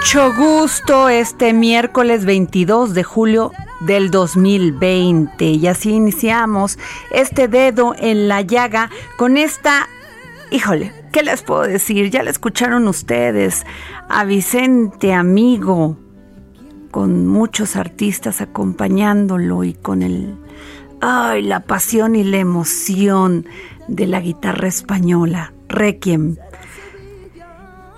Mucho gusto este miércoles 22 de julio del 2020 y así iniciamos este dedo en la llaga con esta, híjole, ¿qué les puedo decir? Ya le escucharon ustedes a Vicente Amigo con muchos artistas acompañándolo y con el, ay, la pasión y la emoción de la guitarra española, Requiem.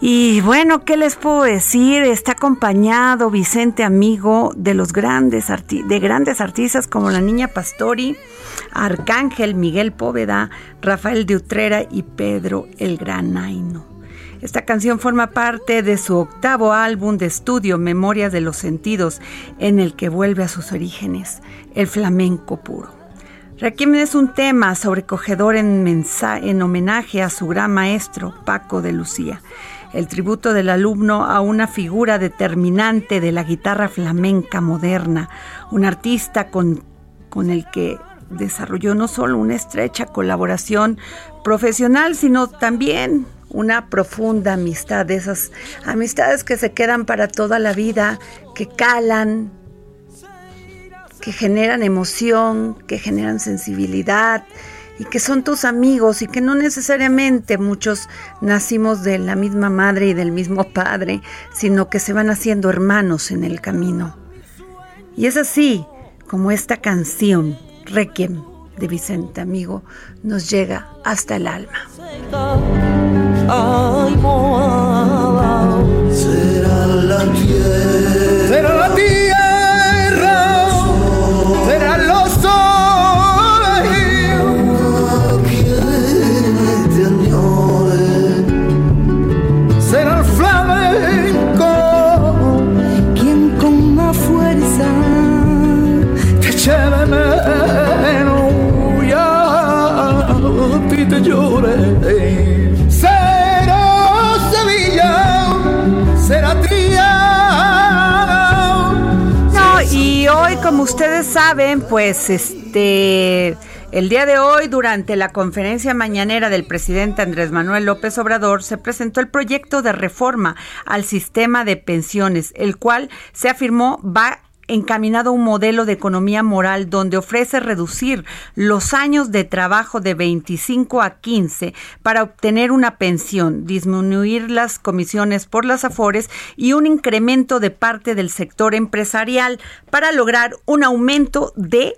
Y bueno, ¿qué les puedo decir? Está acompañado Vicente Amigo de los grandes de grandes artistas como la Niña Pastori, Arcángel Miguel Póveda, Rafael de Utrera y Pedro el Granaino. Esta canción forma parte de su octavo álbum de estudio, Memorias de los Sentidos, en el que vuelve a sus orígenes, el flamenco puro. Requiem es un tema sobrecogedor en homenaje a su gran maestro, Paco de Lucía. El tributo del alumno a una figura determinante de la guitarra flamenca moderna, un artista con, con el que desarrolló no solo una estrecha colaboración profesional, sino también una profunda amistad, de esas amistades que se quedan para toda la vida, que calan, que generan emoción, que generan sensibilidad y que son tus amigos y que no necesariamente muchos nacimos de la misma madre y del mismo padre, sino que se van haciendo hermanos en el camino. Y es así como esta canción, Requiem de Vicente Amigo, nos llega hasta el alma. será la tierra, será la tierra, ustedes saben, pues este. El día de hoy, durante la conferencia mañanera del presidente Andrés Manuel López Obrador, se presentó el proyecto de reforma al sistema de pensiones, el cual se afirmó va encaminado a un modelo de economía moral donde ofrece reducir los años de trabajo de 25 a 15 para obtener una pensión, disminuir las comisiones por las afores y un incremento de parte del sector empresarial para lograr un aumento de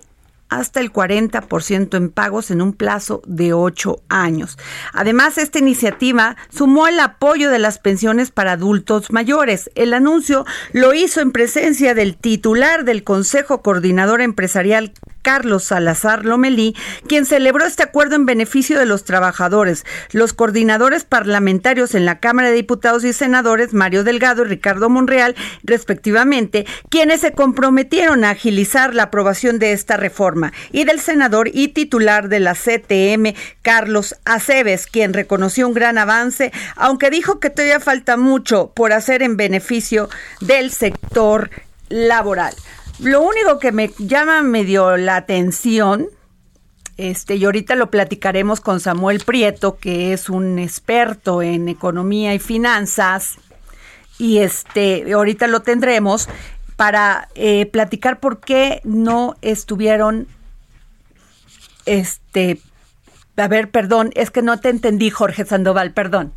hasta el 40% en pagos en un plazo de ocho años. Además, esta iniciativa sumó el apoyo de las pensiones para adultos mayores. El anuncio lo hizo en presencia del titular del Consejo Coordinador Empresarial, Carlos Salazar Lomelí, quien celebró este acuerdo en beneficio de los trabajadores. Los coordinadores parlamentarios en la Cámara de Diputados y Senadores, Mario Delgado y Ricardo Monreal, respectivamente, quienes se comprometieron a agilizar la aprobación de esta reforma, y del senador y titular de la CTM, Carlos Aceves, quien reconoció un gran avance, aunque dijo que todavía falta mucho por hacer en beneficio del sector laboral. Lo único que me llama medio la atención, este, y ahorita lo platicaremos con Samuel Prieto, que es un experto en economía y finanzas, y este, ahorita lo tendremos para eh, platicar por qué no estuvieron, este, a ver, perdón, es que no te entendí, Jorge Sandoval, perdón.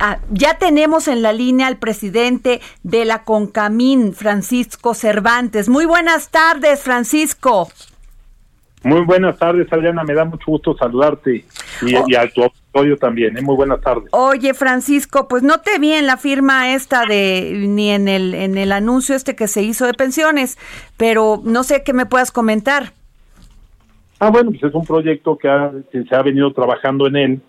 Ah, ya tenemos en la línea al presidente de la Concamín, Francisco Cervantes. Muy buenas tardes, Francisco. Muy buenas tardes, Adriana. Me da mucho gusto saludarte y, Oh. y a tu auditorio también. ¿eh? Muy buenas tardes. Oye, Francisco, pues no te vi en la firma esta de ni en el en el anuncio este que se hizo de pensiones, pero no sé qué me puedas comentar. Ah, bueno, pues es un proyecto que, ha- que se ha venido trabajando en él.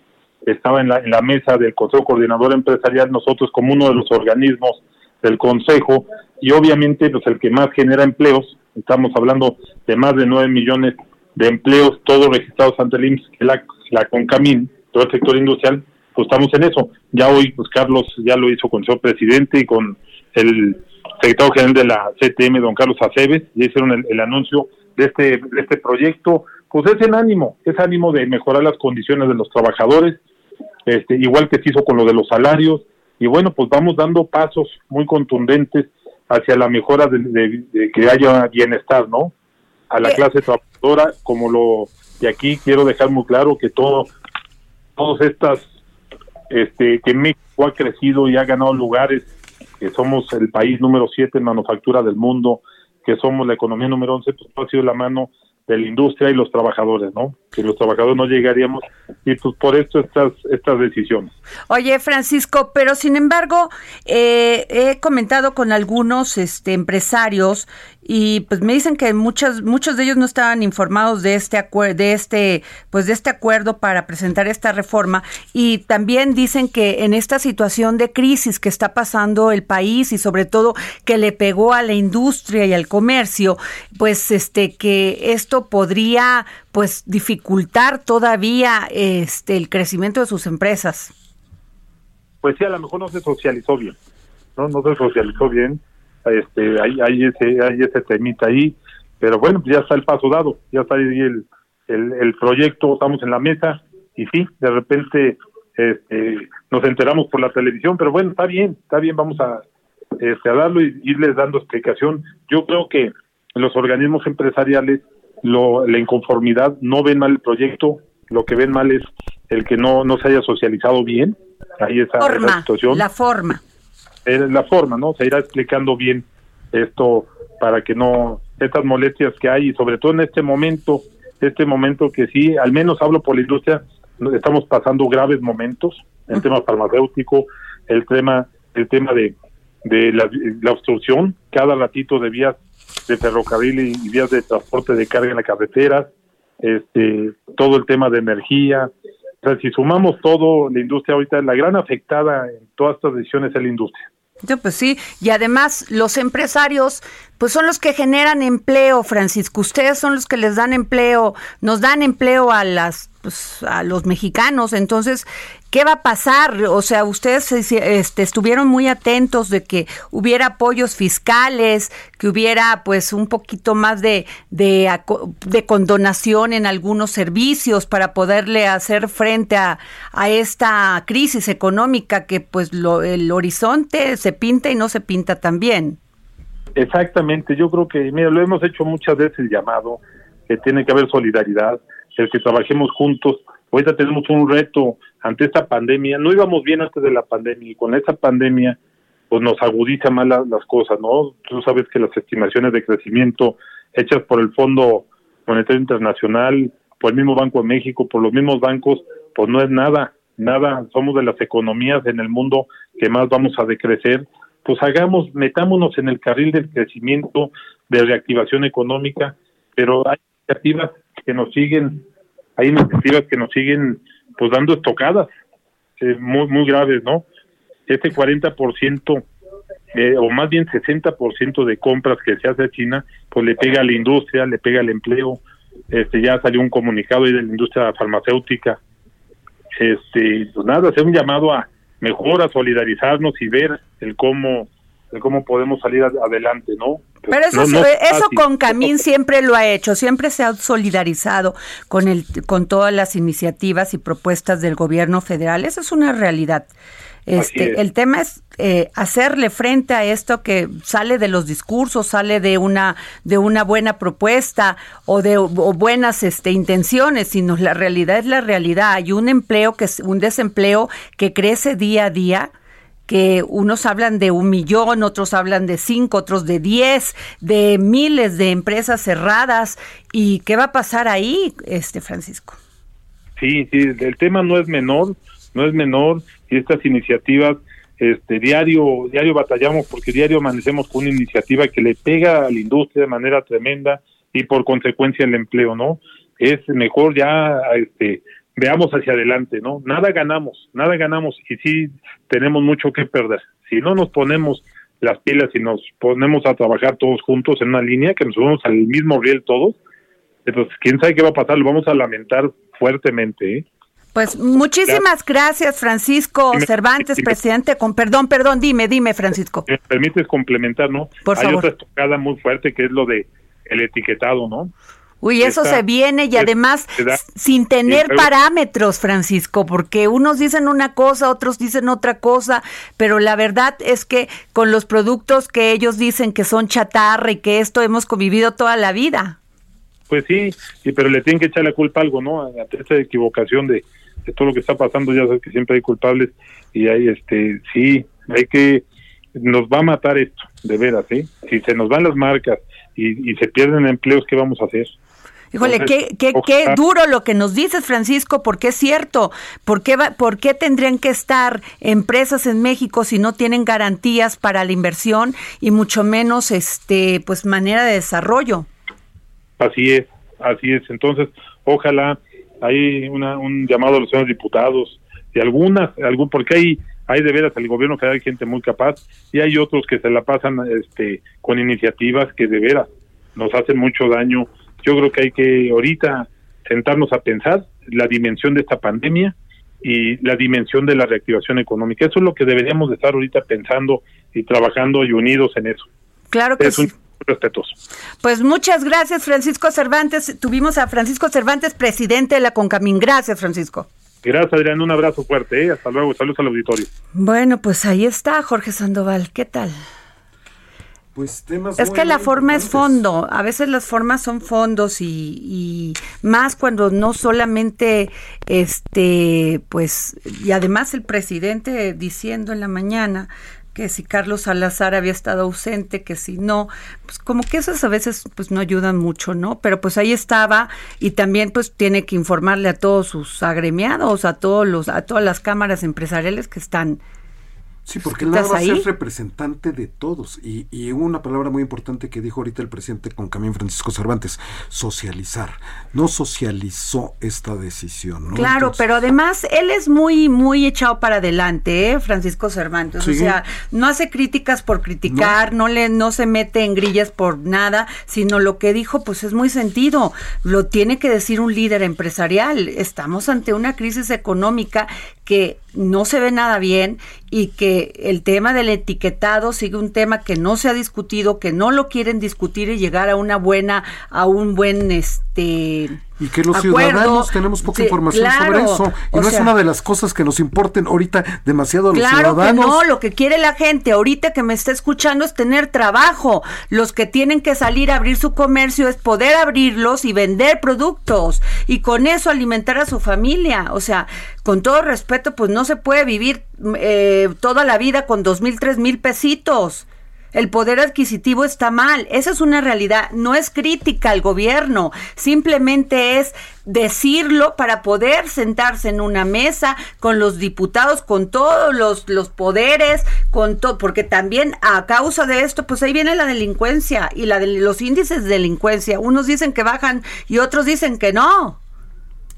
Estaba en la, mesa del Consejo Coordinador Empresarial, nosotros como uno de los organismos del Consejo y obviamente pues el que más genera empleos. Estamos hablando de más de 9 millones de empleos, todos registrados ante el IMSS, la, la CONCAMIN, todo el sector industrial, pues estamos en eso. Ya hoy, pues Carlos ya lo hizo con su presidente y con el secretario general de la CTM, don Carlos Aceves, ya hicieron el, el anuncio de este, de este proyecto. Pues es en ánimo, es ánimo de mejorar las condiciones de los trabajadores, este, igual que se hizo con lo de los salarios, y bueno, pues vamos dando pasos muy contundentes hacia la mejora de, de- de que haya bienestar, ¿no? A la Eh. clase trabajadora, como lo, y aquí quiero dejar muy claro que todo, todas estas, este, que México ha crecido y ha ganado lugares, que somos el país número 7 en manufactura del mundo, que somos la economía número 11, pues todo ha sido la mano de la industria y los trabajadores, ¿no? Que los trabajadores no llegaríamos y pues por esto estas estas decisiones. Oye, Francisco, pero sin embargo, eh, he comentado con algunos este, empresarios y pues me dicen que muchos muchos de ellos no estaban informados de este acuerdo, de este, pues de este acuerdo para presentar esta reforma y también dicen que en esta situación de crisis que está pasando el país y sobre todo que le pegó a la industria y al comercio, pues este que esto podría pues dificultar todavía este el crecimiento de sus empresas. Pues sí, a lo mejor no se socializó bien, no no se socializó bien, este hay hay ese hay ese temita ahí, pero bueno, pues ya está el paso dado, ya está ahí el el, el proyecto, estamos en la mesa y sí, de repente este, nos enteramos por la televisión, pero bueno, está bien, está bien, vamos a este, a darlo y irles dando explicación. Yo creo que los organismos empresariales, lo, la inconformidad, no ven mal el proyecto, lo que ven mal es el que no, no se haya socializado bien, ahí esa, esa Forma, situación, la forma. Eh, la forma, ¿no? Se irá explicando bien esto para que no, estas molestias que hay y sobre todo en este momento, este momento que sí, al menos hablo por la industria, estamos pasando graves momentos, el tema farmacéutico, el tema, el tema de, de la, la obstrucción, cada ratito de vías de ferrocarril y, vías de transporte de carga en la carretera, este, todo el tema de energía. O sea, si sumamos todo, la industria ahorita, la gran afectada en todas estas decisiones es la industria. Yo, pues sí, y además los empresarios, pues son los que generan empleo, Francisco. Ustedes son los que les dan empleo, nos dan empleo a las, pues, a los mexicanos. Entonces, ¿qué va a pasar? O sea, ustedes este, estuvieron muy atentos de que hubiera apoyos fiscales, que hubiera, pues, un poquito más de, de, condonación en algunos servicios para poderle hacer frente a, a esta crisis económica que, pues, lo, el horizonte se pinta y no se pinta tan bien. Exactamente, yo creo que, mira, lo hemos hecho muchas veces llamado, que tiene que haber solidaridad, el que trabajemos juntos. Ahorita tenemos un reto ante esta pandemia, no íbamos bien antes de la pandemia y con esta pandemia pues nos agudiza más la, las cosas, ¿no? Tú sabes que las estimaciones de crecimiento hechas por el Fondo Monetario Internacional, por el mismo Banco de México, por los mismos bancos, pues no es nada, nada, somos de las economías en el mundo que más vamos a decrecer pues hagamos, metámonos en el carril del crecimiento, de reactivación económica, pero hay iniciativas que nos siguen, hay iniciativas que nos siguen pues dando estocadas eh, muy muy graves, ¿no? Este 40% eh, o más bien 60% de compras que se hace a China, pues le pega a la industria, le pega al empleo. Este ya salió un comunicado ahí de la industria farmacéutica. Este, pues nada, hacer un llamado a mejor a solidarizarnos y ver el cómo el cómo podemos salir adelante, ¿no? Pero eso, no, no eso con Camín siempre lo ha hecho, siempre se ha solidarizado con el con todas las iniciativas y propuestas del gobierno federal. Esa es una realidad. Este, el tema es eh, hacerle frente a esto que sale de los discursos, sale de una de una buena propuesta o de o buenas este, intenciones, sino la realidad es la realidad. Hay un empleo que es un desempleo que crece día a día que unos hablan de un millón, otros hablan de cinco, otros de diez, de miles de empresas cerradas. ¿Y qué va a pasar ahí, este Francisco? Sí, sí, el tema no es menor, no es menor y estas iniciativas este diario diario batallamos porque diario amanecemos con una iniciativa que le pega a la industria de manera tremenda y por consecuencia el empleo no es mejor ya este veamos hacia adelante no nada ganamos nada ganamos y sí tenemos mucho que perder si no nos ponemos las pilas y nos ponemos a trabajar todos juntos en una línea que nos subamos al mismo riel todos entonces quién sabe qué va a pasar lo vamos a lamentar fuertemente ¿eh? Pues muchísimas gracias, Francisco Cervantes, presidente. Con perdón, perdón, dime, dime, Francisco. Me permites complementar, ¿no? Por Hay favor. otra estocada muy fuerte que es lo de el etiquetado, ¿no? Uy, eso se viene y además sin tener parámetros, Francisco, porque unos dicen una cosa, otros dicen otra cosa, pero la verdad es que con los productos que ellos dicen que son chatarra y que esto hemos convivido toda la vida. Pues sí, sí, pero le tienen que echar la culpa a algo, ¿no? A esta equivocación de, de todo lo que está pasando, ya sabes que siempre hay culpables y hay, este, sí, hay que, nos va a matar esto, de veras, ¿eh? Si se nos van las marcas y, y se pierden empleos, ¿qué vamos a hacer? Híjole, Entonces, qué, qué, qué duro lo que nos dices, Francisco, porque es cierto. ¿Por qué, va- ¿Por qué tendrían que estar empresas en México si no tienen garantías para la inversión y mucho menos este pues manera de desarrollo? Así es, así es. Entonces, ojalá hay una, un llamado a los señores diputados y algunas, algún, porque hay, hay de veras el gobierno que hay gente muy capaz y hay otros que se la pasan este, con iniciativas que de veras nos hacen mucho daño. Yo creo que hay que ahorita sentarnos a pensar la dimensión de esta pandemia y la dimensión de la reactivación económica. Eso es lo que deberíamos de estar ahorita pensando y trabajando y unidos en eso. Claro que Es un sí. respetuoso. Pues muchas gracias, Francisco Cervantes. Tuvimos a Francisco Cervantes, presidente de la Concamín. Gracias, Francisco. Gracias, Adrián. Un abrazo fuerte. ¿eh? Hasta luego. Saludos al auditorio. Bueno, pues ahí está, Jorge Sandoval. ¿Qué tal? Pues temas Es muy, que la forma es fondo, a veces las formas son fondos y, y más cuando no solamente este pues y además el presidente diciendo en la mañana que si Carlos Salazar había estado ausente, que si no, pues como que esas a veces pues no ayudan mucho, ¿no? Pero pues ahí estaba y también pues tiene que informarle a todos sus agremiados, a todos los a todas las cámaras empresariales que están Sí, porque él va a ser representante de todos. Y, y, una palabra muy importante que dijo ahorita el presidente con Camín Francisco Cervantes, socializar. No socializó esta decisión. ¿no? Claro, pero además él es muy, muy echado para adelante, ¿eh? Francisco Cervantes. O sea, no hace críticas por criticar, no. le, no se mete en grillas por nada, sino lo que dijo, pues es muy sentido. Lo tiene que decir un líder empresarial. Estamos ante una crisis económica que no se ve nada bien y que el tema del etiquetado sigue un tema que no se ha discutido, que no lo quieren discutir y llegar a una buena, a un buen este y que los ciudadanos tenemos poca información sobre eso. Y no es una de las cosas que nos importen ahorita demasiado a los claro ciudadanos. Que no, lo que quiere la gente ahorita que me está escuchando es tener trabajo. Los que tienen que salir a abrir su comercio es poder abrirlos y vender productos y con eso alimentar a su familia. O sea, con todo respeto, pues no se puede vivir eh, toda la vida con dos mil, tres mil pesitos. El poder adquisitivo está mal. Esa es una realidad. No es crítica al gobierno. Simplemente es decirlo para poder sentarse en una mesa con los diputados, con todos los, los poderes, con todo, porque también a causa de esto, pues ahí viene la delincuencia y la de los índices de delincuencia. Unos dicen que bajan y otros dicen que no.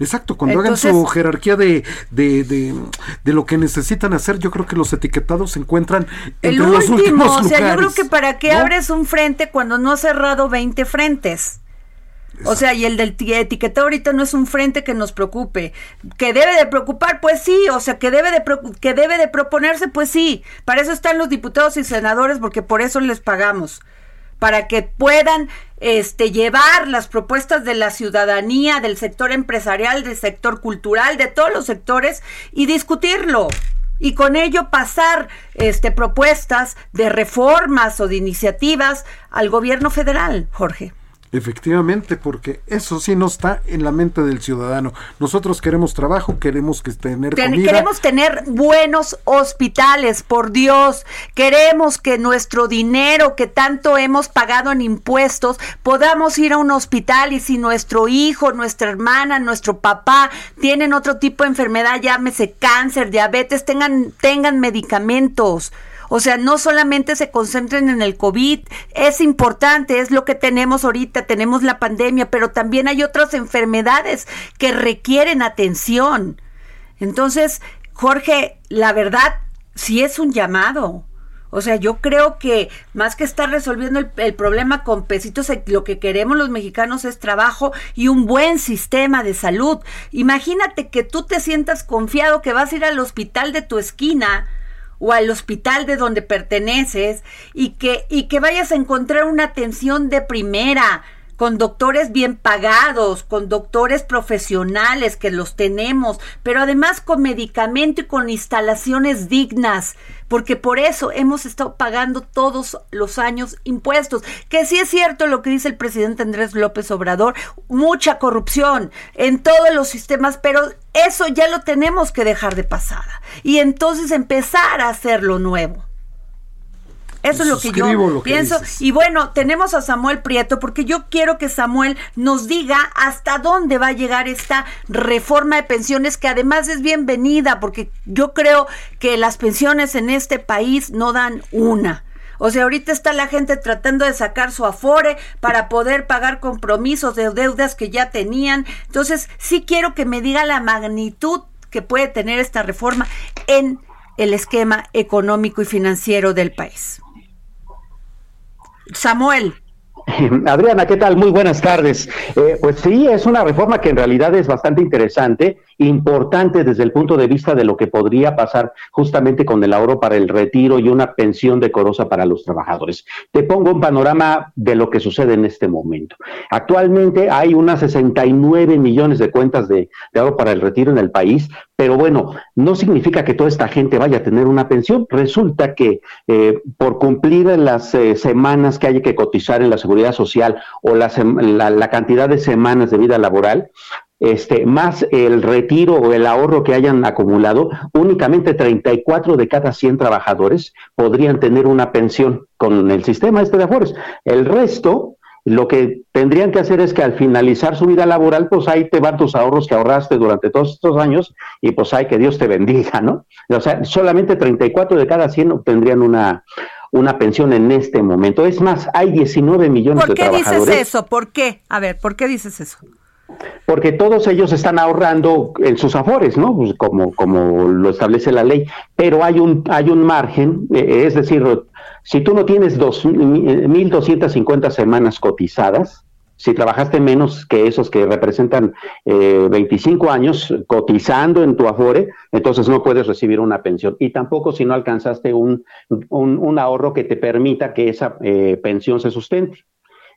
Exacto, cuando hagan su jerarquía de, de, de, lo que necesitan hacer, yo creo que los etiquetados se encuentran entre el los último, o sea, yo creo que para qué abres un frente cuando no has cerrado 20 frentes. O sea, y el del etiquetado ahorita no es un frente que nos preocupe. ¿Que debe de preocupar? Pues sí. O sea, que debe de, que debe de proponerse? Pues sí. Para eso están los diputados y senadores, porque por eso les pagamos para que puedan este, llevar las propuestas de la ciudadanía, del sector empresarial, del sector cultural, de todos los sectores y discutirlo y con ello pasar este, propuestas de reformas o de iniciativas al gobierno federal, Jorge. Efectivamente, porque eso sí no está en la mente del ciudadano. Nosotros queremos trabajo, queremos que tener comida. Queremos tener buenos hospitales, por Dios. Queremos que nuestro dinero que tanto hemos pagado en impuestos podamos ir a un hospital y si nuestro hijo, nuestra hermana, nuestro papá tienen otro tipo de enfermedad, llámese cáncer, diabetes, tengan tengan medicamentos. O sea, no solamente se concentren en el COVID, es importante, es lo que tenemos ahorita, tenemos la pandemia, pero también hay otras enfermedades que requieren atención. Entonces, Jorge, la verdad, sí es un llamado. O sea, yo creo que más que estar resolviendo el, problema con pesitos, eh, lo que queremos los mexicanos es trabajo y un buen sistema de salud. Imagínate que tú te sientas confiado que vas a ir al hospital de tu esquina o al hospital de donde perteneces y que, y que vayas a encontrar una atención de primera, con doctores bien pagados, con doctores profesionales que los tenemos, pero además con medicamento y con instalaciones dignas, porque por eso hemos estado pagando todos los años impuestos, que sí es cierto lo que dice el presidente Andrés López Obrador, mucha corrupción en todos los sistemas, pero eso ya lo tenemos que dejar de pasada y entonces empezar a hacer lo nuevo. Eso es lo que yo pienso. y bueno, tenemos a Samuel Prieto porque yo quiero que Samuel nos diga hasta dónde va a llegar esta reforma de pensiones que además es bienvenida porque yo creo que las pensiones en este país no dan una. O sea, ahorita está la gente tratando de sacar su afore para poder pagar compromisos de deudas que ya tenían. Entonces, sí quiero que me diga la magnitud que puede tener esta reforma en el esquema económico y financiero del país. Samuel. Adriana, ¿qué tal? Muy buenas tardes. Eh, pues sí, es una reforma que en realidad es bastante interesante, importante desde el punto de vista de lo que podría pasar justamente con el ahorro para el retiro y una pensión decorosa para los trabajadores. Te pongo un panorama de lo que sucede en este momento. Actualmente hay unas 69 millones de cuentas de, ahorro para el retiro en el país, pero bueno, no significa que toda esta gente vaya a tener una pensión. Resulta que eh, por cumplir las eh, semanas que hay que cotizar en la seguridad social o la, la, cantidad de semanas de vida laboral, este, más el retiro o el ahorro que hayan acumulado, únicamente 34 de cada 100 trabajadores podrían tener una pensión con el sistema este de Afores. El resto, lo que tendrían que hacer es que al finalizar su vida laboral, pues ahí te van tus ahorros que ahorraste durante todos estos años y pues hay que Dios te bendiga, ¿no? O sea, solamente 34 de cada 100 obtendrían una, una pensión en este momento. Es más, hay 19 millones de trabajadores. ¿Por qué dices eso? ¿Por qué? A ver, ¿por qué dices eso? Porque todos ellos están ahorrando en sus afores, ¿no? Pues como, como lo establece la ley, pero hay un, hay un margen, eh, es decir, si tú no tienes dos, 1.250 semanas cotizadas, si trabajaste menos que esos que representan eh, 25 años cotizando en tu Afore, entonces no puedes recibir una pensión. Y tampoco si no alcanzaste un, un, ahorro que te permita que esa eh, pensión se sustente.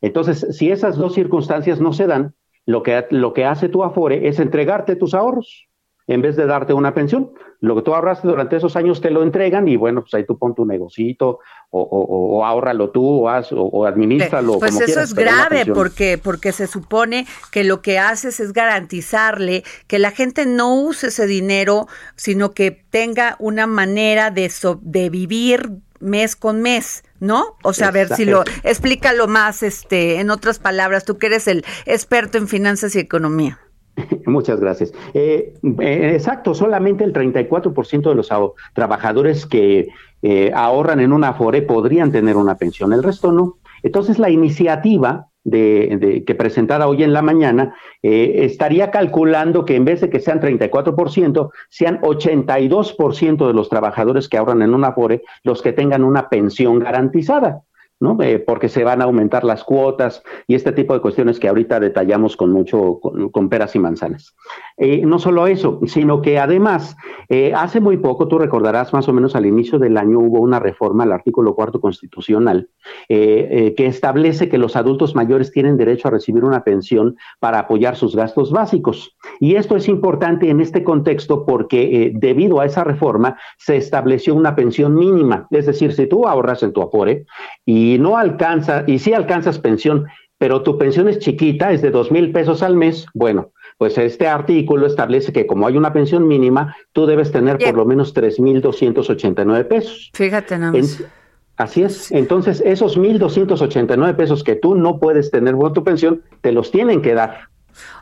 Entonces, si esas dos circunstancias no se dan, lo que, lo que hace tu Afore es entregarte tus ahorros en vez de darte una pensión. Lo que tú ahorraste durante esos años te lo entregan y bueno, pues ahí tú pon tu negocito o, o, o ahórralo tú o, haz, o, administralo. Pues eso es grave porque, porque se supone que lo que haces es garantizarle que la gente no use ese dinero, sino que tenga una manera de, de vivir mes con mes, ¿no? O sea, a ver si lo explícalo más este en otras palabras, tú que eres el experto en finanzas y economía. Muchas gracias. Eh, eh, exacto, solamente el 34% de los trabajadores que eh, ahorran en una Afore podrían tener una pensión, el resto no. Entonces, la iniciativa de, que presentada hoy en la mañana estaría calculando que en vez de que sean 34%, sean 82% de los trabajadores que ahorran en una Afore los que tengan una pensión garantizada. ¿no? Eh, porque se van a aumentar las cuotas y este tipo de cuestiones que ahorita detallamos con mucho, con, peras y manzanas. Eh, no solo eso, sino que además, eh, hace muy poco, tú recordarás más o menos al inicio del año hubo una reforma al artículo cuarto constitucional que establece que los adultos mayores tienen derecho a recibir una pensión para apoyar sus gastos básicos. Y esto es importante en este contexto porque debido a esa reforma se estableció una pensión mínima. Es decir, si tú ahorras en tu Afore y y no alcanza, y si alcanzas pensión, pero tu pensión es chiquita, es de dos mil pesos al mes, bueno, pues este artículo establece que como hay una pensión mínima, tú debes tener por lo menos tres mil doscientos ochenta y nueve pesos. Fíjate nada más. así es. Entonces, esos mil doscientos ochenta y nueve pesos que tú no puedes tener por tu pensión, te los tienen que dar.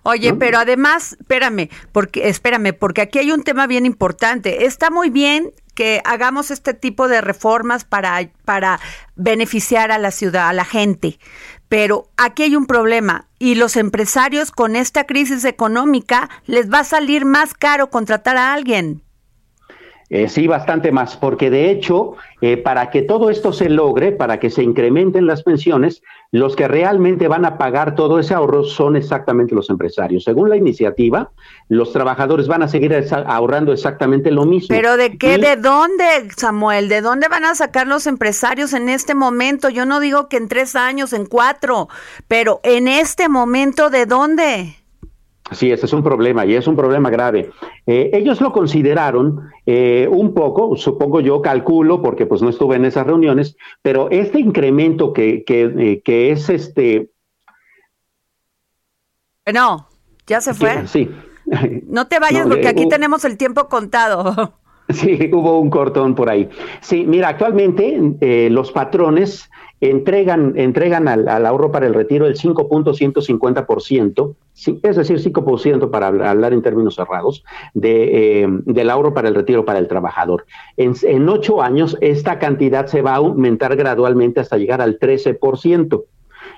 Oye, pero además, espérame, porque espérame, porque aquí hay un tema bien importante. Está muy bien que hagamos este tipo de reformas para, para beneficiar a la ciudad, a la gente. Pero aquí hay un problema y los empresarios con esta crisis económica les va a salir más caro contratar a alguien. Eh, sí, bastante más, porque de hecho, eh, para que todo esto se logre, para que se incrementen las pensiones, los que realmente van a pagar todo ese ahorro son exactamente los empresarios. Según la iniciativa, los trabajadores van a seguir ahorrando exactamente lo mismo. Pero ¿de qué? ¿De dónde, Samuel? ¿De dónde van a sacar los empresarios en este momento? Yo no digo que en tres años, en cuatro, pero en este momento, ¿de dónde? Sí, ese es un problema y es un problema grave. Eh, ellos lo consideraron eh, un poco, supongo yo, calculo, porque pues no estuve en esas reuniones, pero este incremento que, que, eh, es este... No, ya se fue. Sí. No te vayas porque aquí tenemos el tiempo contado. Sí, hubo un cortón por ahí. Sí, mira, actualmente los patrones entregan, entregan al, ahorro para el retiro el 5.150%, es decir, 5% para hablar en términos cerrados, de, eh, del ahorro para el retiro para el trabajador. En, en ocho años, esta cantidad se va a aumentar gradualmente hasta llegar al 13%.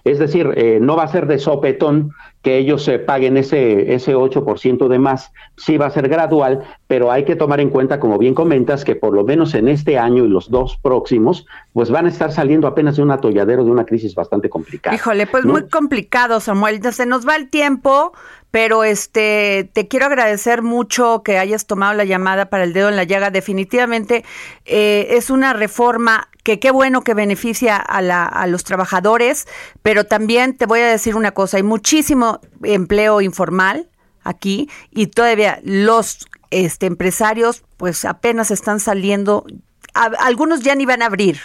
Es decir, eh, no va a ser de sopetón que ellos se paguen ese, ese 8% de más, sí va a ser gradual, pero hay que tomar en cuenta, como bien comentas, que por lo menos en este año y los dos próximos, pues van a estar saliendo apenas de un atolladero, de una crisis bastante complicada. Híjole, pues muy complicado, Samuel. Se nos va el tiempo, pero este te quiero agradecer mucho que hayas tomado la llamada para el dedo en la llaga. Definitivamente eh, es una reforma que qué bueno que beneficia a, la, a los trabajadores, pero también te voy a decir una cosa, hay muchísimo empleo informal aquí y todavía los este, empresarios pues apenas están saliendo, algunos ya ni van a abrir.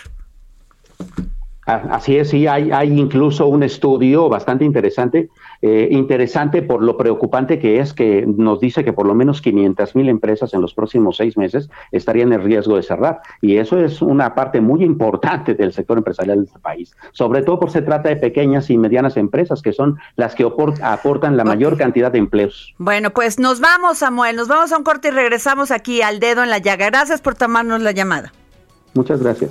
Así es, sí, hay, hay incluso un estudio bastante interesante, eh, interesante por lo preocupante que es que nos dice que por lo menos 500 mil empresas en los próximos seis meses estarían en riesgo de cerrar. Y eso es una parte muy importante del sector empresarial de este país, sobre todo porque se trata de pequeñas y medianas empresas que son las que aportan la mayor cantidad de empleos. Bueno, pues nos vamos, Samuel, nos vamos a un corte y regresamos aquí al dedo en la llaga. Gracias por tomarnos la llamada. Muchas gracias.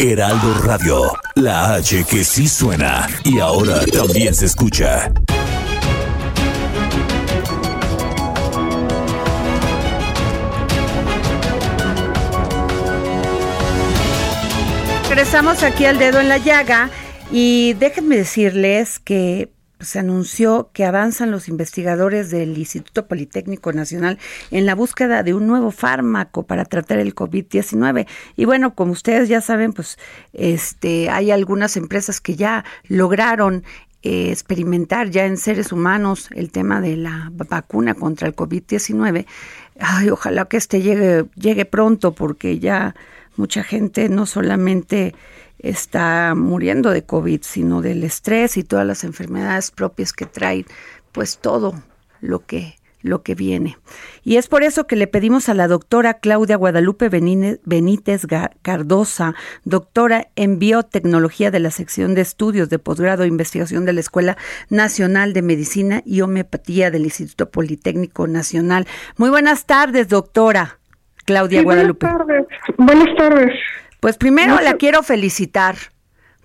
Heraldo Radio, la H que sí suena y ahora también se escucha. Regresamos aquí al dedo en la llaga y déjenme decirles que se anunció que avanzan los investigadores del Instituto Politécnico Nacional en la búsqueda de un nuevo fármaco para tratar el COVID-19. Y bueno, como ustedes ya saben, pues este hay algunas empresas que ya lograron eh, experimentar ya en seres humanos el tema de la vacuna contra el COVID-19. Ay, ojalá que este llegue llegue pronto porque ya mucha gente no solamente está muriendo de COVID, sino del estrés y todas las enfermedades propias que trae, pues todo lo que lo que viene. Y es por eso que le pedimos a la doctora Claudia Guadalupe Benítez Cardosa, doctora en biotecnología de la sección de estudios de posgrado e investigación de la Escuela Nacional de Medicina y Homeopatía del Instituto Politécnico Nacional. Muy buenas tardes, doctora Claudia Guadalupe. Buenas tardes. Buenas tardes. Pues primero la quiero felicitar,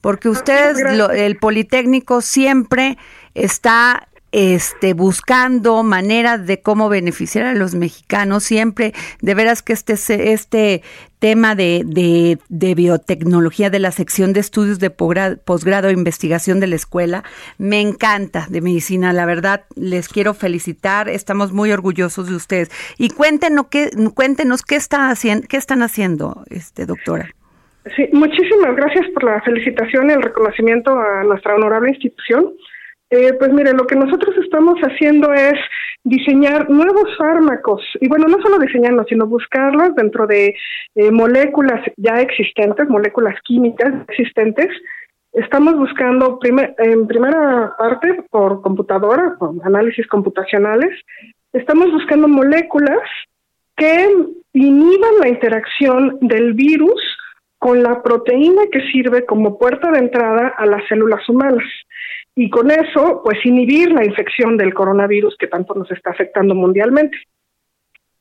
porque ustedes, el Politécnico, siempre está este, buscando maneras de cómo beneficiar a los mexicanos. Siempre, de veras que este, este tema de, de, de biotecnología de la sección de estudios de posgrado e investigación de la escuela, me encanta de medicina. La verdad, les quiero felicitar. Estamos muy orgullosos de ustedes. Y cuéntenos qué, cuéntenos qué, está haciendo, qué están haciendo, este, doctora. Sí, muchísimas gracias por la felicitación y el reconocimiento a nuestra honorable institución. Eh, pues mire, lo que nosotros estamos haciendo es diseñar nuevos fármacos, y bueno, no solo diseñarlos, sino buscarlos dentro de eh, moléculas ya existentes, moléculas químicas existentes. Estamos buscando en primera parte por computadora, por análisis computacionales, estamos buscando moléculas que inhiban la interacción del virus con la proteína que sirve como puerta de entrada a las células humanas. Y con eso, pues inhibir la infección del coronavirus que tanto nos está afectando mundialmente.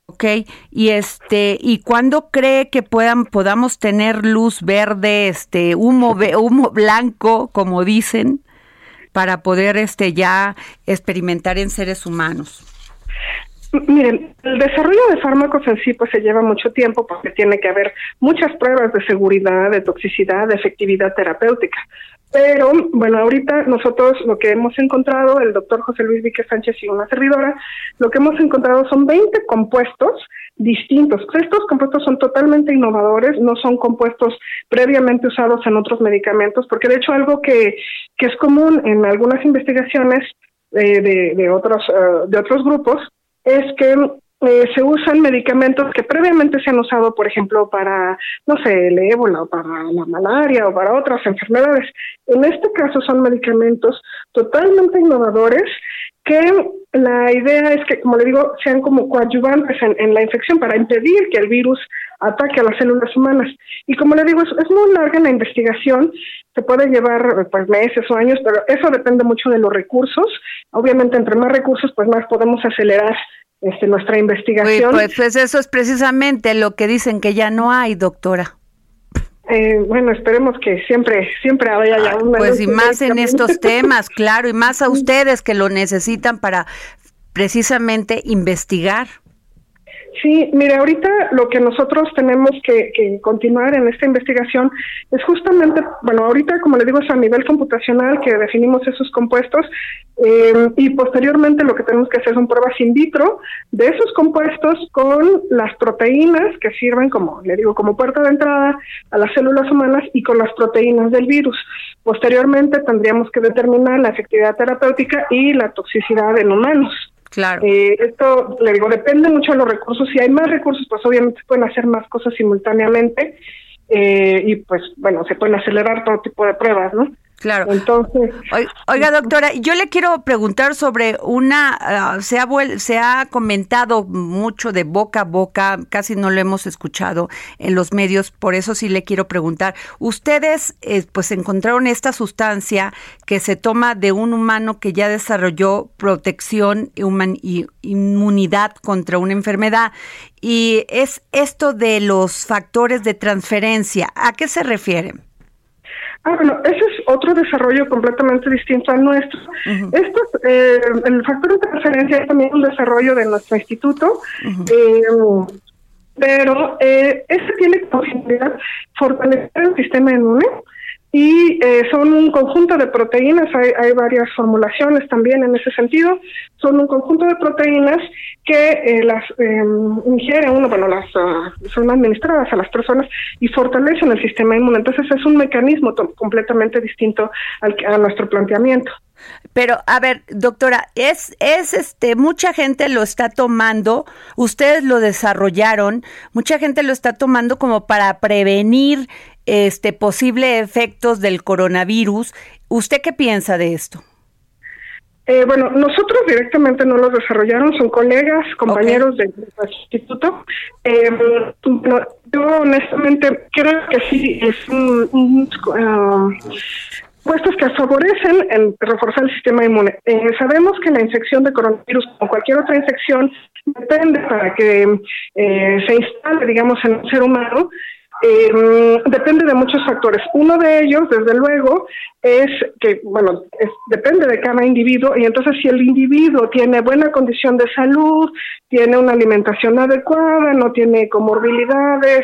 Ok, y este, ¿y cuándo cree que puedan, podamos tener luz verde, este, humo, humo blanco, como dicen, para poder este ya experimentar en seres humanos? Miren, el desarrollo de fármacos en sí pues se lleva mucho tiempo porque tiene que haber muchas pruebas de seguridad, de toxicidad, de efectividad terapéutica. Pero bueno, ahorita nosotros lo que hemos encontrado, el doctor José Luis Vique Sánchez y una servidora, lo que hemos encontrado son 20 compuestos distintos. Estos compuestos son totalmente innovadores, no son compuestos previamente usados en otros medicamentos, porque de hecho algo que, que es común en algunas investigaciones eh, de, de, otros, eh, de otros grupos es que eh, se usan medicamentos que previamente se han usado, por ejemplo, para, no sé, el ébola o para la malaria o para otras enfermedades. En este caso son medicamentos totalmente innovadores que la idea es que, como le digo, sean como coadyuvantes en, la infección para impedir que el virus ataque a las células humanas. Y como le digo, es, muy larga la investigación, se puede llevar pues meses o años, pero eso depende mucho de los recursos. Obviamente, entre más recursos, pues más podemos acelerar este, nuestra investigación. pues, pues eso es precisamente lo que dicen que ya no hay, doctora. Eh, bueno, esperemos que siempre, siempre haya ya una. Pues y más en estos temas, claro, y más a ustedes que lo necesitan para precisamente investigar. Sí, mire, ahorita lo que nosotros tenemos que, continuar en esta investigación es justamente, bueno, ahorita como le digo es a nivel computacional que definimos esos compuestos eh, y posteriormente lo que tenemos que hacer son pruebas in vitro de esos compuestos con las proteínas que sirven como, le digo, como puerta de entrada a las células humanas y con las proteínas del virus. Posteriormente tendríamos que determinar la efectividad terapéutica y la toxicidad en humanos. Claro. Eh, esto, le digo, depende mucho de los recursos. Si hay más recursos, pues obviamente pueden hacer más cosas simultáneamente eh, y pues, bueno, se pueden acelerar todo tipo de pruebas, ¿no? Claro. Entonces, oiga, doctora, yo le quiero preguntar sobre una, ah, se, ha se ha comentado mucho de boca a boca, casi no lo hemos escuchado en los medios, por eso sí le quiero preguntar. Ustedes, eh, pues, encontraron esta sustancia que se toma de un humano que ya desarrolló protección y inmunidad contra una enfermedad, y es esto de los factores de transferencia. ¿A qué se refieren? Ah, bueno, ese es otro desarrollo completamente distinto al nuestro. Esto, eh, el factor de preferencia es también un desarrollo de nuestro instituto, eh, pero eh, ese tiene como finalidad fortalecer el sistema inmune y eh, son un conjunto de proteínas, hay, hay, varias formulaciones también en ese sentido, son un conjunto de proteínas que eh, las eh, ingiere uno, bueno, las ah, son administradas a las personas y fortalecen el sistema inmune. Entonces es un mecanismo completamente distinto al, a nuestro planteamiento. Pero a ver, doctora, es es este mucha gente lo está tomando, ustedes lo desarrollaron, mucha gente lo está tomando como para prevenir este posible efectos del coronavirus. ¿Usted qué piensa de esto? Eh, bueno, nosotros directamente no los desarrollaron, son colegas, compañeros del, instituto. Eh, yo honestamente creo que sí es un, ah, puestos que favorecen el reforzar el sistema inmune. Eh, sabemos que la infección de coronavirus, como cualquier otra infección, depende para que se instale, digamos, en el ser humano, eh, depende de muchos factores. Uno de ellos, desde luego, es que, bueno, depende de cada individuo y entonces si el individuo tiene buena condición de salud, tiene una alimentación adecuada, no tiene comorbilidades,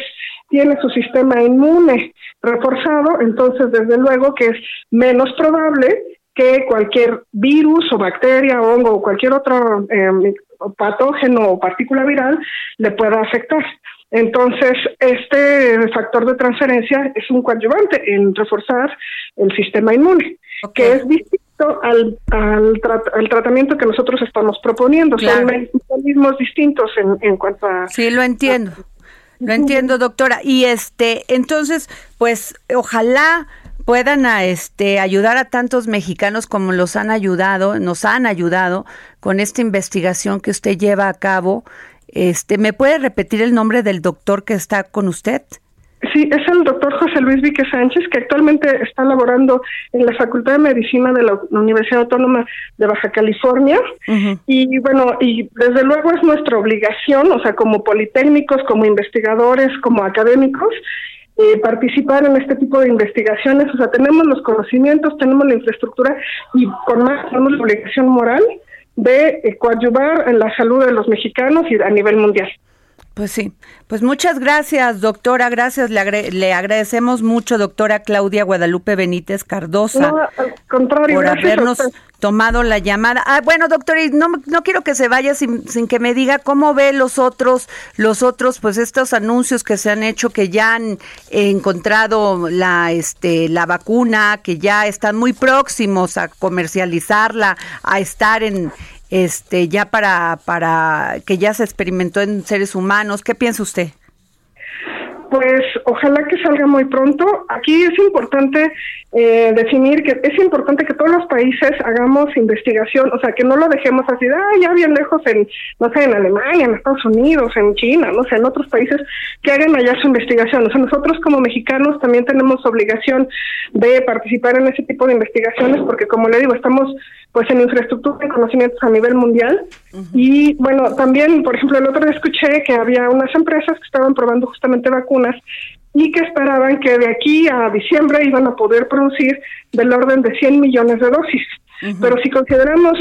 tiene su sistema inmune reforzado, entonces desde luego que es menos probable que cualquier virus o bacteria, hongo o cualquier otro eh, patógeno o partícula viral le pueda afectar. Entonces, este factor de transferencia es un coadyuvante en reforzar el sistema inmune, que es distinto al, al, tratamiento que nosotros estamos proponiendo. Son mecanismos distintos en, en cuanto a... Sí, lo entiendo. Lo entiendo, doctora. Y este, entonces, pues, ojalá puedan a este ayudar a tantos mexicanos como los han ayudado, nos han ayudado con esta investigación que usted lleva a cabo este, ¿Me puede repetir el nombre del doctor que está con usted? Sí, es el doctor José Luis Vique Sánchez, que actualmente está laborando en la Facultad de Medicina de la Universidad Autónoma de Baja California. Y bueno, y desde luego es nuestra obligación, o sea, como politécnicos, como investigadores, como académicos, eh, participar en este tipo de investigaciones. O sea, tenemos los conocimientos, tenemos la infraestructura y con más tenemos la obligación moral de coadyuvar en la salud de los mexicanos y a nivel mundial. Pues sí, pues muchas gracias, doctora, gracias, le, le agradecemos mucho, doctora Claudia Guadalupe Benítez Cardosa, al contrario, por habernos tomado la llamada. Ah, bueno, doctora, no, no quiero que se vaya sin, sin, que me diga cómo ve los otros, los otros, pues estos anuncios que se han hecho, que ya han encontrado la, este, la vacuna, que ya están muy próximos a comercializarla, a estar en este ya para para que ya se experimentó en seres humanos. ¿Qué piensa usted? Pues ojalá que salga muy pronto. Aquí es importante eh, definir que es importante que todos los países hagamos investigación, o sea, que no lo dejemos así, ah, ya bien lejos en, no sé, en Alemania, en Estados Unidos, en China, no sé, en otros países, que hagan allá su investigación. O sea, nosotros como mexicanos también tenemos obligación de participar en ese tipo de investigaciones porque, como le digo, estamos pues en infraestructura y conocimientos a nivel mundial. Y bueno, también, por ejemplo, el otro día escuché que había unas empresas que estaban probando justamente vacunas y que esperaban que de aquí a diciembre iban a poder producir del orden de 100 millones de dosis. Pero si consideramos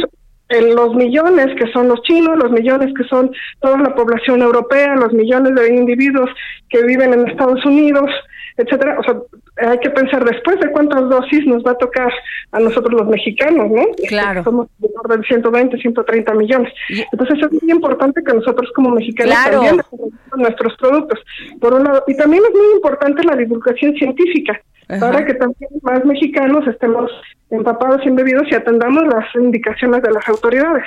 en los millones que son los chinos, los millones que son toda la población europea, los millones de individuos que viven en Estados Unidos, etcétera. O sea, hay que pensar después de cuántas dosis nos va a tocar a nosotros los mexicanos, ¿no? Este, claro. Somos de orden 120, 130 millones. Entonces es muy importante que nosotros como mexicanos también nuestros productos. Por un lado, y también es muy importante la divulgación científica para que también más mexicanos estemos empapados y embebidos y atendamos las indicaciones de las autoridades.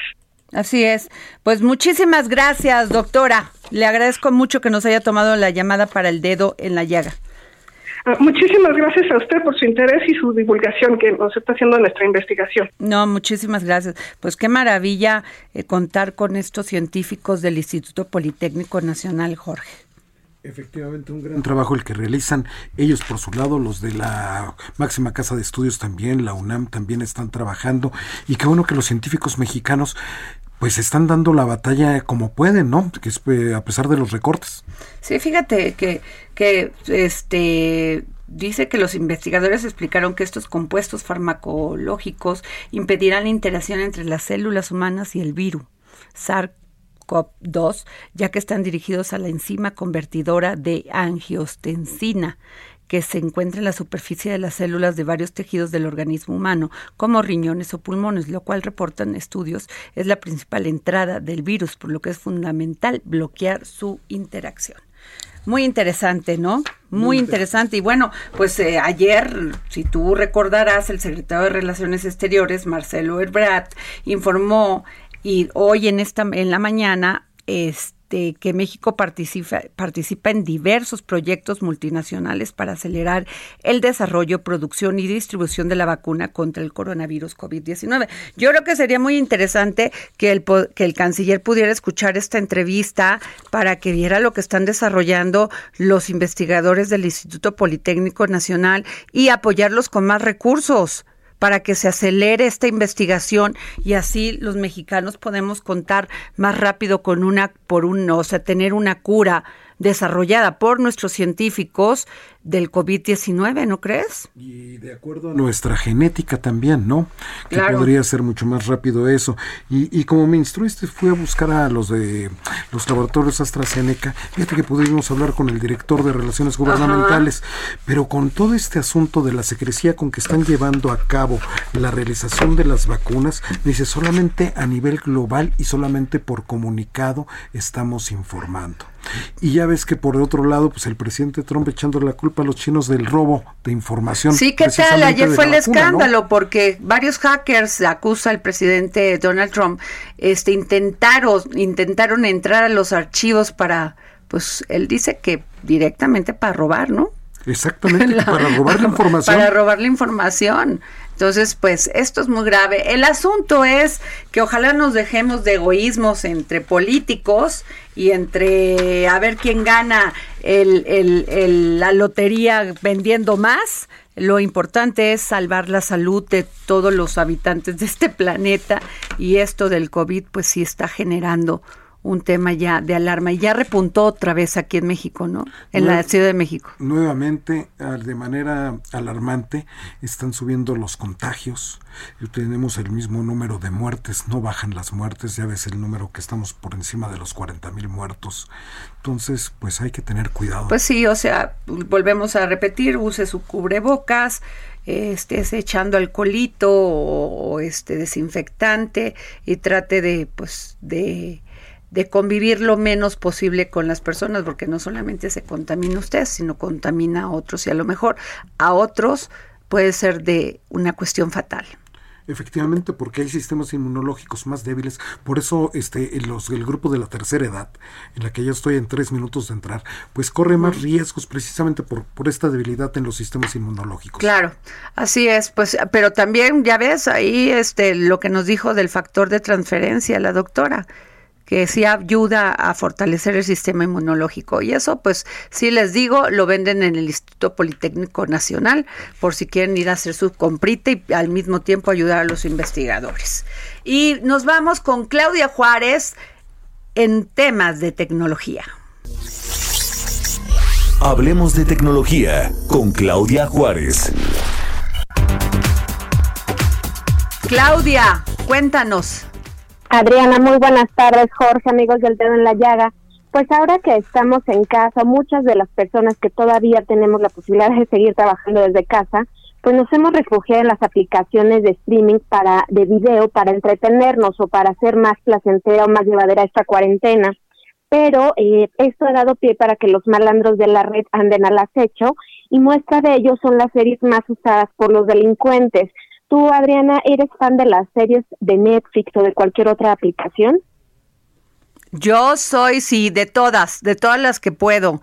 Así es. Pues muchísimas gracias, doctora. Le agradezco mucho que nos haya tomado la llamada para el dedo en la llaga. Ah, muchísimas gracias a usted por su interés y su divulgación que nos está haciendo nuestra investigación. No, muchísimas gracias. Pues qué maravilla eh, contar con estos científicos del Instituto Politécnico Nacional, Jorge. Efectivamente, un gran trabajo el que realizan ellos por su lado, los de la máxima casa de estudios también, la UNAM también están trabajando y qué bueno que los científicos mexicanos pues están dando la batalla como pueden, ¿no? Que es, eh, a pesar de los recortes. Sí, fíjate que, que este dice que los investigadores explicaron que estos compuestos farmacológicos impedirán la interacción entre las células humanas y el virus SARS-CoV-2, ya que están dirigidos a la enzima convertidora de angiostensina que se encuentra en la superficie de las células de varios tejidos del organismo humano, como riñones o pulmones, lo cual reportan estudios es la principal entrada del virus, por lo que es fundamental bloquear su interacción. Muy interesante, ¿no? Muy interesante. Y bueno, pues eh, ayer, si tú recordarás, el secretario de Relaciones Exteriores, Marcelo Ebrard, informó y hoy en esta en la mañana este que México participa, participa en diversos proyectos multinacionales para acelerar el desarrollo, producción y distribución de la vacuna contra el coronavirus COVID-19. Yo creo que sería muy interesante que el, que el canciller pudiera escuchar esta entrevista para que viera lo que están desarrollando los investigadores del Instituto Politécnico Nacional y apoyarlos con más recursos para que se acelere esta investigación y así los mexicanos podemos contar más rápido con una por un, o sea, tener una cura desarrollada por nuestros científicos del COVID-19, ¿no crees? Y de acuerdo a nuestra genética también, ¿no? Que podría ser mucho más rápido eso. Y, y, como me instruiste, fui a buscar a los de los laboratorios AstraZeneca. Fíjate que pudimos hablar con el director de Relaciones Gubernamentales, pero con todo este asunto de la secrecía con que están llevando a cabo la realización de las vacunas, dice solamente a nivel global y solamente por comunicado estamos informando. Y ya ves que por otro lado, pues el presidente Trump echando la culpa a los chinos del robo de información. Sí, ¿qué tal? Ayer fue el escándalo porque varios hackers acusa al presidente Donald Trump, este intentaron intentaron entrar a los archivos para pues él dice que directamente para robar, ¿no? Exactamente, para robar la información. Para robar la información. Entonces, pues esto es muy grave. El asunto es que ojalá nos dejemos de egoísmos entre políticos y entre a ver quién gana la lotería vendiendo más. Lo importante es salvar la salud de todos los habitantes de este planeta y esto del COVID pues sí está generando un tema ya de alarma y ya repuntó otra vez aquí en México, ¿no? En la Ciudad de México. Nuevamente, de manera alarmante, están subiendo los contagios. Tenemos el mismo número de muertes, no bajan las muertes, ya ves el número que estamos por encima de los 40 mil muertos. Entonces, pues hay que tener cuidado. Pues sí, o sea, volvemos a repetir, use su cubrebocas, estés echando alcoholito o, o este desinfectante y trate de, pues, de de convivir lo menos posible con las personas, porque no solamente se contamina usted, sino contamina a otros y a lo mejor a otros puede ser de una cuestión fatal. Efectivamente, porque hay sistemas inmunológicos más débiles. Por eso este, los, el grupo de la tercera edad, en la que ya estoy en tres minutos de entrar, pues corre más riesgos precisamente por, por esta debilidad en los sistemas inmunológicos. Claro, así es. Pues, pero también ya ves ahí este, lo que nos dijo del factor de transferencia la doctora que sí ayuda a fortalecer el sistema inmunológico. Y eso, pues, sí les digo, lo venden en el Instituto Politécnico Nacional por si quieren ir a hacer su comprita y al mismo tiempo ayudar a los investigadores. Y nos vamos con Claudia Juárez en temas de tecnología. Hablemos de tecnología con Claudia Juárez. Claudia, cuéntanos. Adriana, muy buenas tardes, Jorge, amigos del dedo en la llaga. Pues ahora que estamos en casa, muchas de las personas que todavía tenemos la posibilidad de seguir trabajando desde casa, pues nos hemos refugiado en las aplicaciones de streaming para de video para entretenernos o para hacer más placentera o más llevadera esta cuarentena. Pero eh, esto ha dado pie para que los malandros de la red anden al acecho y muestra de ello son las series más usadas por los delincuentes. ¿Tú, Adriana, eres fan de las series de Netflix o de cualquier otra aplicación? Yo soy, sí, de todas, de todas las que puedo.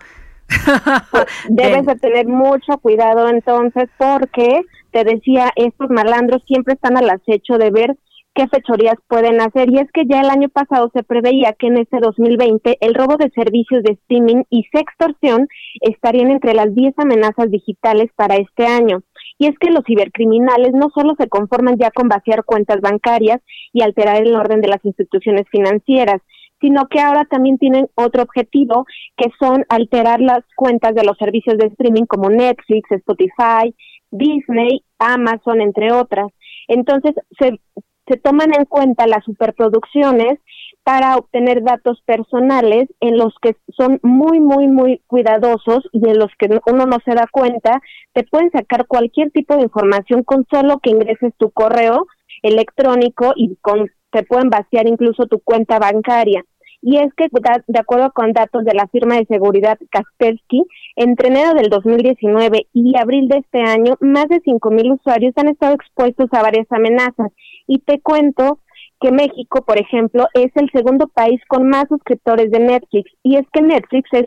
Pues, debes de tener mucho cuidado entonces porque, te decía, estos malandros siempre están al acecho de ver qué fechorías pueden hacer. Y es que ya el año pasado se preveía que en este 2020 el robo de servicios de streaming y sextorsión estarían entre las 10 amenazas digitales para este año. Y es que los cibercriminales no solo se conforman ya con vaciar cuentas bancarias y alterar el orden de las instituciones financieras, sino que ahora también tienen otro objetivo, que son alterar las cuentas de los servicios de streaming como Netflix, Spotify, Disney, Amazon, entre otras. Entonces, se, se toman en cuenta las superproducciones para obtener datos personales en los que son muy, muy, muy cuidadosos y en los que uno no se da cuenta, te pueden sacar cualquier tipo de información con solo que ingreses tu correo electrónico y con, te pueden vaciar incluso tu cuenta bancaria. Y es que, de acuerdo con datos de la firma de seguridad Kaspersky, entre enero del 2019 y abril de este año, más de 5.000 usuarios han estado expuestos a varias amenazas. Y te cuento que México, por ejemplo, es el segundo país con más suscriptores de Netflix. Y es que Netflix es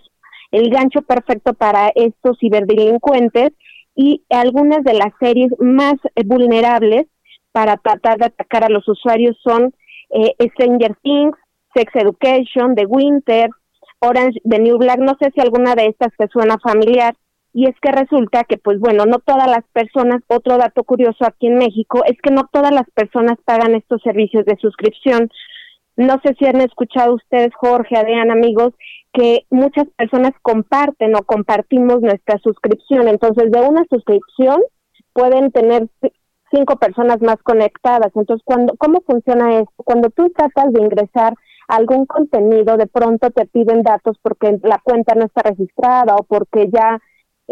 el gancho perfecto para estos ciberdelincuentes y algunas de las series más eh, vulnerables para tratar de atacar a los usuarios son eh, Stranger Things, Sex Education, The Winter, Orange, The New Black, no sé si alguna de estas te suena familiar, y es que resulta que, pues bueno, no todas las personas, otro dato curioso aquí en México, es que no todas las personas pagan estos servicios de suscripción. No sé si han escuchado ustedes, Jorge, Adrián, amigos, que muchas personas comparten o compartimos nuestra suscripción. Entonces, de una suscripción pueden tener cinco personas más conectadas. Entonces, cuando, ¿cómo funciona esto? Cuando tú tratas de ingresar algún contenido, de pronto te piden datos porque la cuenta no está registrada o porque ya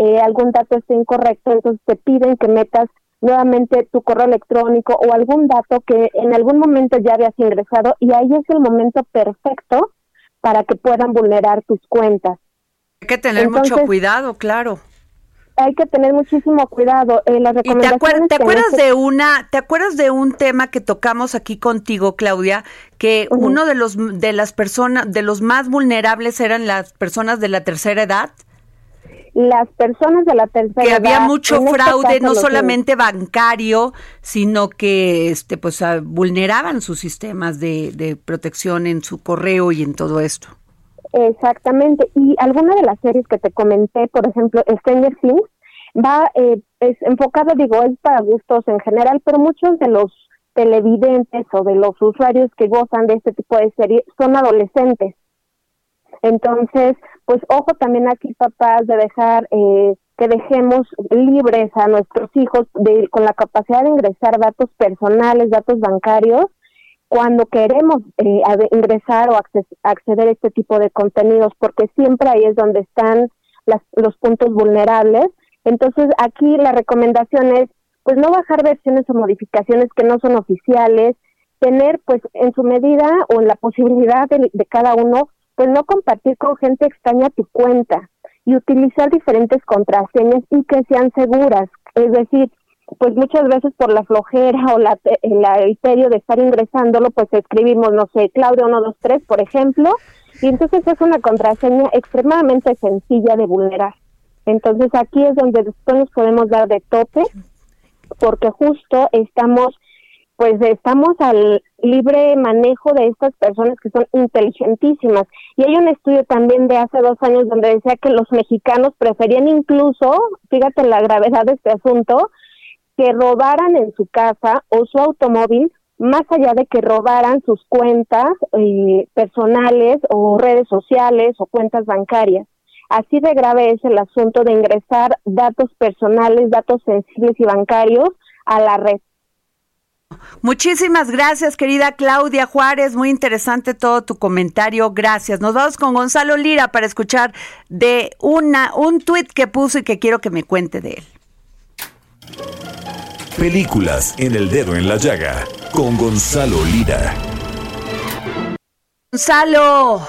eh, algún dato esté incorrecto, entonces te piden que metas nuevamente tu correo electrónico o algún dato que en algún momento ya habías ingresado y ahí es el momento perfecto para que puedan vulnerar tus cuentas. Hay que tener mucho cuidado, claro. Hay que tener muchísimo cuidado. Eh, las ¿Y te, acuerdas, de una, te acuerdas de un tema que tocamos aquí contigo, Claudia, que uno de los de las personas, de los más vulnerables eran las personas de la tercera edad? Las personas de la tercera que había mucho este fraude no solamente bancario sino que este pues ah, vulneraban sus sistemas de, de protección en su correo y en todo esto. Exactamente. Y alguna de las series que te comenté por ejemplo Stranger Things va eh, es enfocado digo es para gustos en general pero muchos de los televidentes o de los usuarios que gozan de este tipo de series son adolescentes entonces, pues ojo también aquí papás de dejar eh, que dejemos libres a nuestros hijos de, con la capacidad de ingresar datos personales, datos bancarios, cuando queremos eh, ingresar o acceder a este tipo de contenidos, porque siempre ahí es donde están las, los puntos vulnerables. Entonces, aquí la recomendación es, pues no bajar versiones o modificaciones que no son oficiales, tener pues en su medida o en la posibilidad de, de cada uno pues no compartir con gente extraña tu cuenta y utilizar diferentes contraseñas y que sean seguras. Es decir, pues muchas veces por la flojera o la, el de estar ingresándolo, pues escribimos, no sé, Claudio 123, por ejemplo, y entonces es una contraseña extremadamente sencilla de vulnerar. Entonces aquí es donde después nos podemos dar de tope, porque justo estamos pues estamos al libre manejo de estas personas que son inteligentísimas. Y hay un estudio también de hace dos años donde decía que los mexicanos preferían incluso, fíjate la gravedad de este asunto, que robaran en su casa o su automóvil, más allá de que robaran sus cuentas eh, personales o redes sociales o cuentas bancarias. Así de grave es el asunto de ingresar datos personales, datos sensibles y bancarios a la red. Muchísimas gracias, querida Claudia Juárez. Muy interesante todo tu comentario. Gracias. Nos vamos con Gonzalo Lira para escuchar de una un tuit que puso y que quiero que me cuente de él. Películas en el dedo en la llaga con Gonzalo Lira. Gonzalo.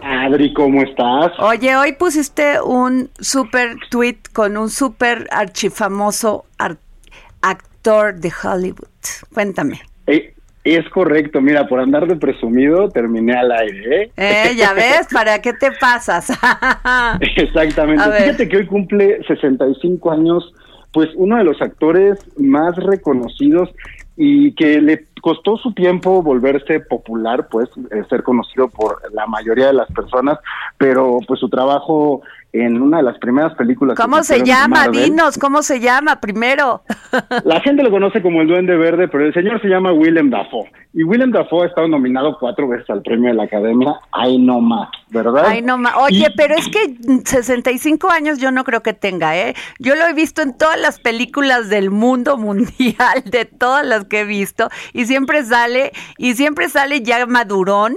Adri, ¿cómo estás? Oye, hoy pusiste un super tweet con un super archifamoso actor de Hollywood. Cuéntame. Eh, es correcto, mira, por andar de presumido terminé al aire. ¿eh? eh ya ves, ¿para qué te pasas? Exactamente. Fíjate que hoy cumple 65 años, pues uno de los actores más reconocidos y que le costó su tiempo volverse popular, pues eh, ser conocido por la mayoría de las personas, pero pues su trabajo en una de las primeras películas. ¿Cómo se llama? Dinos, ¿cómo se llama primero? La gente lo conoce como el Duende Verde, pero el señor se llama Willem Dafoe. Y Willem Dafoe ha estado nominado cuatro veces al premio de la Academia. Ay, no más, ¿verdad? Ay, no más. Oye, pero es que 65 años yo no creo que tenga, ¿eh? Yo lo he visto en todas las películas del mundo mundial, de todas las que he visto, y siempre sale, y siempre sale ya madurón.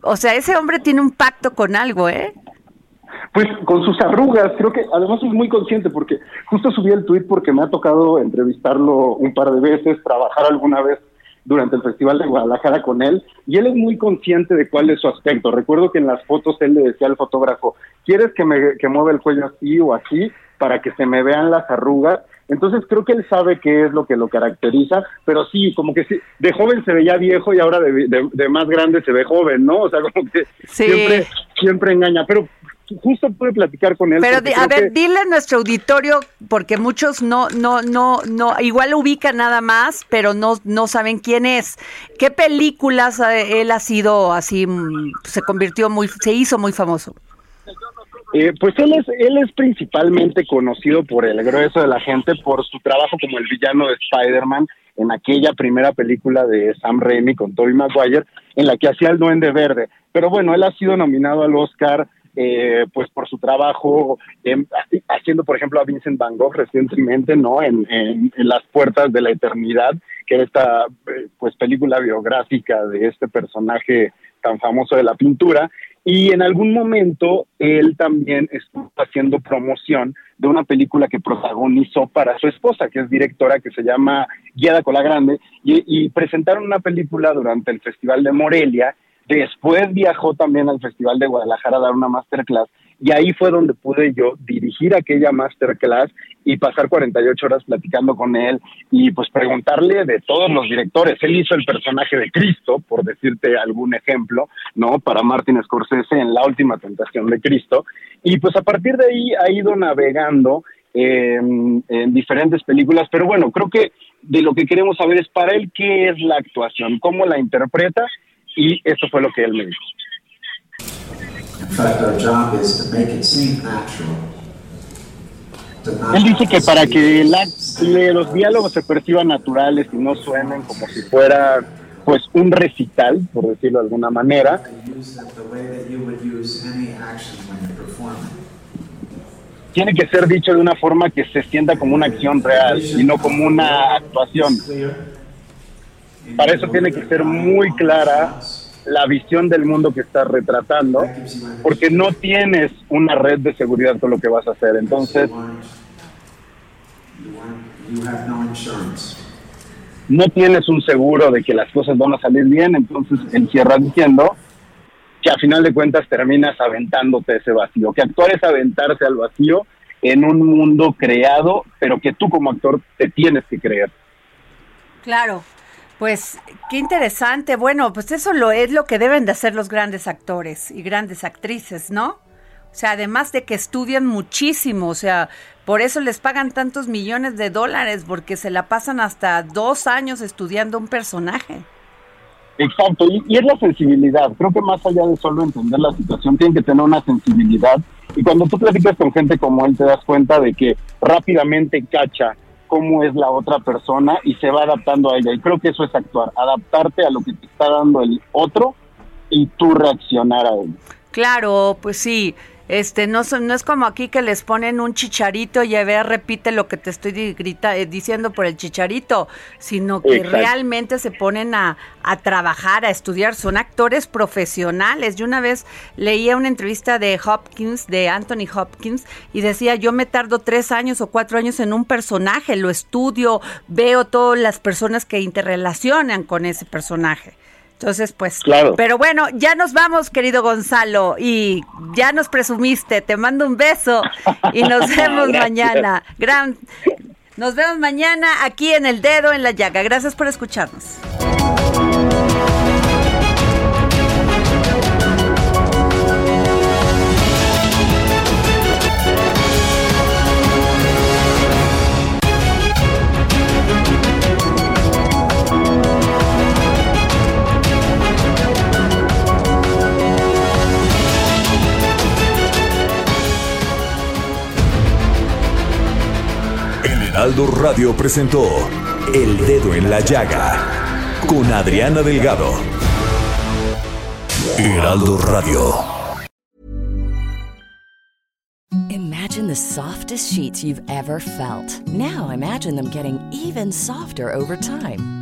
O sea, ese hombre tiene un pacto con algo, ¿eh? Pues con sus arrugas, creo que además es muy consciente porque justo subí el tweet porque me ha tocado entrevistarlo un par de veces, trabajar alguna vez durante el Festival de Guadalajara con él y él es muy consciente de cuál es su aspecto. Recuerdo que en las fotos él le decía al fotógrafo, ¿quieres que me que mueva el cuello así o así para que se me vean las arrugas? Entonces creo que él sabe qué es lo que lo caracteriza, pero sí, como que sí, de joven se veía viejo y ahora de, de, más grande se ve joven, ¿no? O sea, como que siempre, siempre engaña. Pero justo pude platicar con él. Pero a ver, dile a nuestro auditorio, porque muchos no, no, no, no, igual ubican nada más, pero no, no saben quién es. ¿Qué películas él ha sido así, mm, se convirtió muy, se hizo muy famoso? Eh, pues él es, él es principalmente conocido por el grueso de la gente por su trabajo como el villano de Spider-Man en aquella primera película de Sam Raimi con Tobey Maguire, en la que hacía el Duende Verde. Pero bueno, él ha sido nominado al Oscar eh, pues por su trabajo haciendo, por ejemplo, a Vincent Van Gogh recientemente, ¿no? En, en, Las Puertas de la Eternidad, que era esta eh, pues película biográfica de este personaje tan famoso de la pintura. Y en algún momento él también estuvo haciendo promoción de una película que protagonizó para su esposa, que es directora, que se llama Guiada con la Grande, y, y presentaron una película durante el Festival de Morelia. Después viajó también al Festival de Guadalajara a dar una masterclass y ahí fue donde pude yo dirigir aquella masterclass y pasar 48 horas platicando con él y pues preguntarle de todos los directores. Él hizo el personaje de Cristo, por decirte algún ejemplo, ¿no? Para Martin Scorsese en La Última Tentación de Cristo. Y pues a partir de ahí ha ido navegando en diferentes películas, pero bueno, creo que de lo que queremos saber es para él qué es la actuación, cómo la interpreta y eso fue lo que él me dijo. Él dice que para que los diálogos se perciban naturales y no suenen como si fuera pues un recital, por decirlo de alguna manera, tiene que ser dicho de una forma que se sienta como una acción real y no como una actuación. Para eso tiene que ser muy clara la visión del mundo que estás retratando, porque no tienes una red de seguridad con lo que vas a hacer. Entonces, no tienes un seguro de que las cosas van a salir bien, entonces encierras diciendo que a final de cuentas terminas aventándote ese vacío, que actuar es aventarse al vacío en un mundo creado, pero que tú como actor te tienes que creer. Claro. Pues qué interesante. Bueno, pues eso lo es lo que deben de hacer los grandes actores y grandes actrices, ¿no? O sea, además de que estudian muchísimo, o sea, por eso les pagan tantos millones de dólares, porque se la pasan hasta dos años estudiando un personaje. Exacto, y, es la sensibilidad. Creo que más allá de solo entender la situación, tienen que tener una sensibilidad. Y cuando tú platicas con gente como él, te das cuenta de que rápidamente cacha cómo es la otra persona y se va adaptando a ella. Y creo que eso es actuar, adaptarte a lo que te está dando el otro y tú reaccionar a él. Claro, pues sí. Este, no, no es como aquí que les ponen un chicharito y a ver, repite lo que te estoy grita, eh, diciendo por el chicharito, sino que realmente se ponen a, a, trabajar, a estudiar, son actores profesionales. Yo una vez leía una entrevista de Hopkins, de Anthony Hopkins, y decía, yo me tardo tres años o cuatro años en un personaje, lo estudio, veo todas las personas que interrelacionan con ese personaje. Entonces, pues, claro. pero bueno, ya nos vamos, querido Gonzalo, y ya nos presumiste. Te mando un beso y nos vemos mañana. Gran, nos vemos mañana aquí en el dedo en la llaga. Gracias por escucharnos. Heraldo Radio presentó El Dedo en la Llaga con Adriana Delgado. Heraldo Radio. Imagine the softest sheets you've ever felt. Now imagine them getting even softer over time.